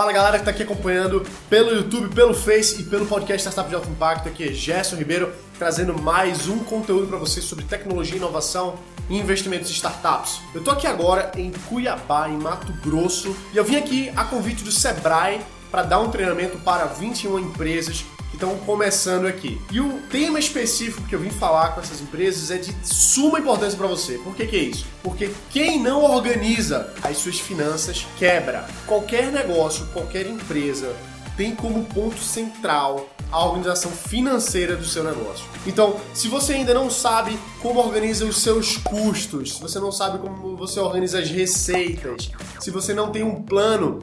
Fala galera que está aqui acompanhando pelo YouTube, pelo Face e pelo podcast Startup de Alto Impacto. Aqui é Gerson Ribeiro trazendo mais um conteúdo para vocês sobre tecnologia, inovação e investimentos em startups. Eu tô aqui agora em Cuiabá, em Mato Grosso, e eu vim aqui a convite do Sebrae para dar um treinamento para 21 empresas que estão começando aqui. E o tema específico que eu vim falar com essas empresas é de suma importância para você. Por que, que é isso? Porque quem não organiza as suas finanças quebra. Qualquer negócio, qualquer empresa tem como ponto central a organização financeira do seu negócio. Então, se você ainda não sabe como organiza os seus custos, se você não sabe como você organiza as receitas, se você não tem um plano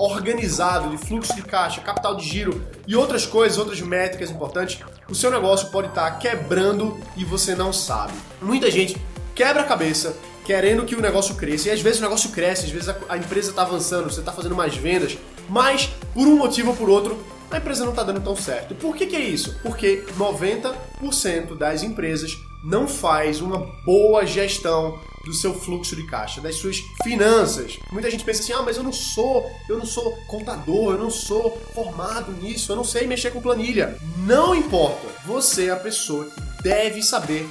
organizado de fluxo de caixa, capital de giro e outras coisas, outras métricas importantes, o seu negócio pode estar quebrando e você não sabe. Muita gente quebra a cabeça querendo que o negócio cresça e às vezes o negócio cresce, às vezes a, empresa está avançando, você está fazendo mais vendas, mas por um motivo ou por outro a empresa não está dando tão certo. Por que, que é isso? Porque 90% das empresas não faz uma boa gestão do seu fluxo de caixa, das suas finanças. Muita gente pensa assim: "Ah, mas eu não sou, eu não sou contador, eu não sou formado nisso, eu não sei mexer com planilha". Não importa. Você é a pessoa que deve saber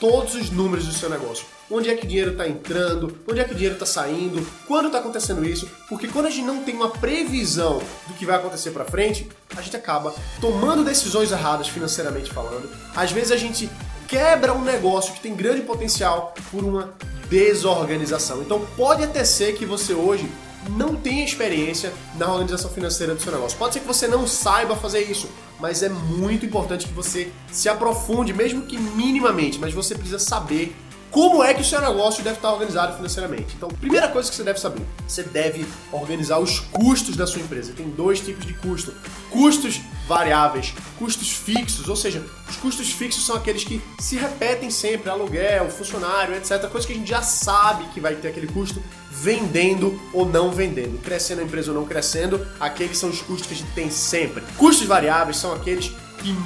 todos os números do seu negócio. Onde é que o dinheiro está entrando, onde é que o dinheiro está saindo, quando está acontecendo isso, porque quando a gente não tem uma previsão do que vai acontecer para frente, a gente acaba tomando decisões erradas financeiramente falando. Às vezes a gente quebra um negócio que tem grande potencial por uma desorganização. Então pode até ser que você hoje não tenha experiência na organização financeira do seu negócio. Pode ser que você não saiba fazer isso, mas é muito importante que você se aprofunde, mesmo que minimamente, mas você precisa saber como é que o seu negócio deve estar organizado financeiramente. Então, primeira coisa que você deve saber, você deve organizar os custos da sua empresa. Tem dois tipos de custo: custos variáveis, custos fixos, ou seja, os custos fixos são aqueles que se repetem sempre, aluguel, funcionário, etc. Coisa que a gente já sabe que vai ter aquele custo vendendo ou não vendendo, crescendo a empresa ou não crescendo, aqueles são os custos que a gente tem sempre. Custos variáveis são aqueles que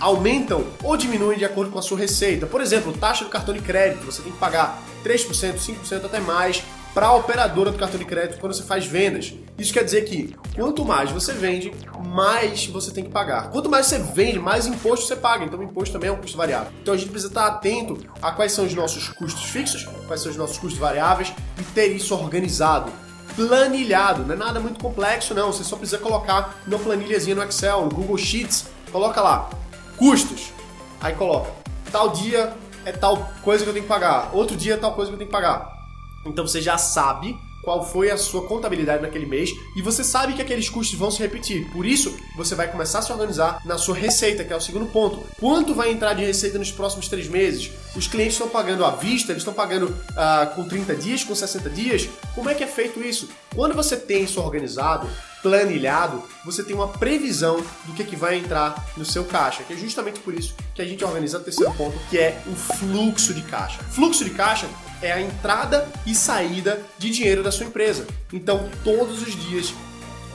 aumentam ou diminuem de acordo com a sua receita. Por exemplo, taxa do cartão de crédito, você tem que pagar 3%, 5% até mais para a operadora do cartão de crédito quando você faz vendas. Isso quer dizer que quanto mais você vende, mais você tem que pagar. Quanto mais você vende, mais imposto você paga. Então o imposto também é um custo variável. Então a gente precisa estar atento a quais são os nossos custos fixos, quais são os nossos custos variáveis e ter isso organizado planilhado, não é nada muito complexo não, você só precisa colocar uma planilhazinha no Excel, no Google Sheets, coloca lá Custos. Aí coloca, tal dia é tal coisa que eu tenho que pagar, outro dia é tal coisa que eu tenho que pagar. Então você já sabe qual foi a sua contabilidade naquele mês e você sabe que aqueles custos vão se repetir. Por isso, você vai começar a se organizar na sua receita, que é o segundo ponto. Quanto vai entrar de receita nos próximos três meses? Os clientes estão pagando à vista, eles estão pagando uh, com 30 dias, com 60 dias? Como é que é feito isso? Quando você tem isso organizado, planilhado, você tem uma previsão do que, que vai entrar no seu caixa, que é justamente por isso que a gente organiza o terceiro ponto, que é o fluxo de caixa. Fluxo de caixa é a entrada e saída de dinheiro da sua empresa. Então, todos os dias,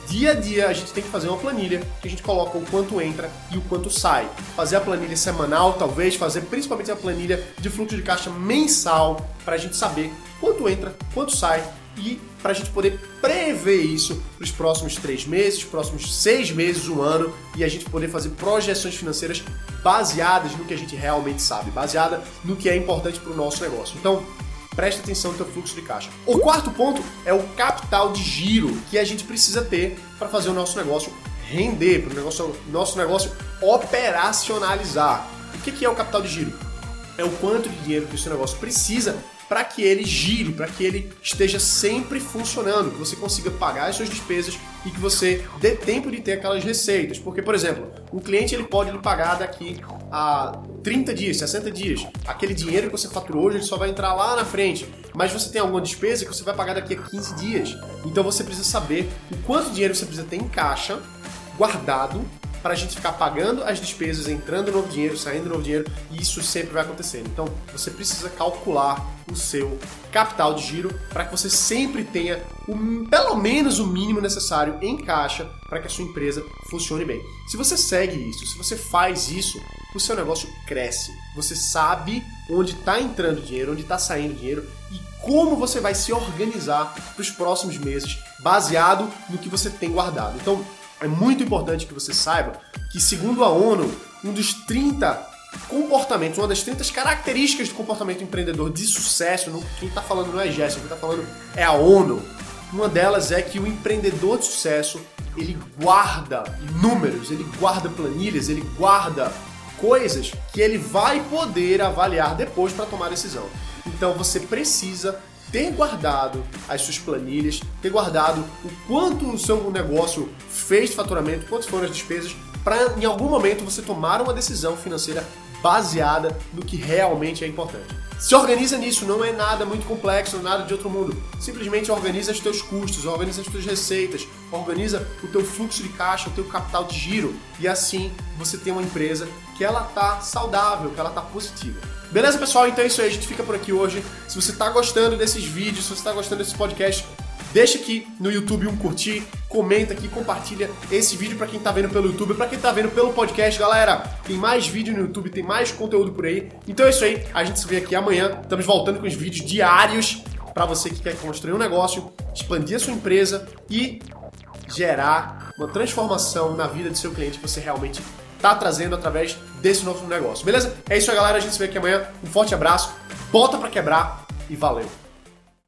dia a dia, a gente tem que fazer uma planilha que a gente coloca o quanto entra e o quanto sai. Fazer a planilha semanal, talvez, fazer principalmente a planilha de fluxo de caixa mensal, para a gente saber quanto entra, quanto sai e para a gente poder prever isso para os próximos três meses, próximos seis meses, um ano e a gente poder fazer projeções financeiras baseadas no que a gente realmente sabe, baseada no que é importante para o nosso negócio. Então, preste atenção no teu fluxo de caixa. O quarto ponto é o capital de giro que a gente precisa ter para fazer o nosso negócio render, para o negócio, nosso negócio operacionalizar. O que é o capital de giro? É o quanto de dinheiro que o seu negócio precisa para que ele gire, para que ele esteja sempre funcionando, que você consiga pagar as suas despesas e que você dê tempo de ter aquelas receitas. Porque, por exemplo, o cliente ele pode lhe pagar daqui a 30 dias, 60 dias. Aquele dinheiro que você faturou hoje ele só vai entrar lá na frente. Mas você tem alguma despesa que você vai pagar daqui a 15 dias. Então você precisa saber o quanto dinheiro você precisa ter em caixa, guardado, para a gente ficar pagando as despesas, entrando novo dinheiro, saindo novo dinheiro, e isso sempre vai acontecer. Então, você precisa calcular o seu capital de giro para que você sempre tenha o, pelo menos o mínimo necessário em caixa para que a sua empresa funcione bem. Se você segue isso, se você faz isso, o seu negócio cresce. Você sabe onde está entrando dinheiro, onde está saindo dinheiro e como você vai se organizar para os próximos meses, baseado no que você tem guardado. Então, é muito importante que você saiba que, segundo a ONU, um dos 30 comportamentos, uma das 30 características do comportamento empreendedor de sucesso, quem está falando não é Jéssica, quem está falando é a ONU. Uma delas é que o empreendedor de sucesso ele guarda números, ele guarda planilhas, ele guarda coisas que ele vai poder avaliar depois para tomar decisão. Então você precisa ter guardado as suas planilhas, ter guardado o quanto o seu negócio fez de faturamento, quantas foram as despesas, para em algum momento você tomar uma decisão financeira baseada no que realmente é importante. Se organiza nisso, não é nada muito complexo, nada de outro mundo. Simplesmente organiza os teus custos, organiza as tuas receitas, organiza o teu fluxo de caixa, o teu capital de giro e assim você tem uma empresa que ela tá saudável, que ela tá positiva. Beleza, pessoal? Então é isso aí, a gente fica por aqui hoje. Se você está gostando desses vídeos, se você está gostando desse podcast, Deixa aqui no YouTube um curtir, comenta aqui, compartilha esse vídeo para quem tá vendo pelo YouTube, para quem tá vendo pelo podcast, galera. Tem mais vídeo no YouTube, tem mais conteúdo por aí. Então é isso aí, a gente se vê aqui amanhã. Estamos voltando com os vídeos diários para você que quer construir um negócio, expandir a sua empresa e gerar uma transformação na vida do seu cliente que você realmente está trazendo através desse novo negócio. Beleza? É isso aí, galera. A gente se vê aqui amanhã. Um forte abraço, bota para quebrar e valeu!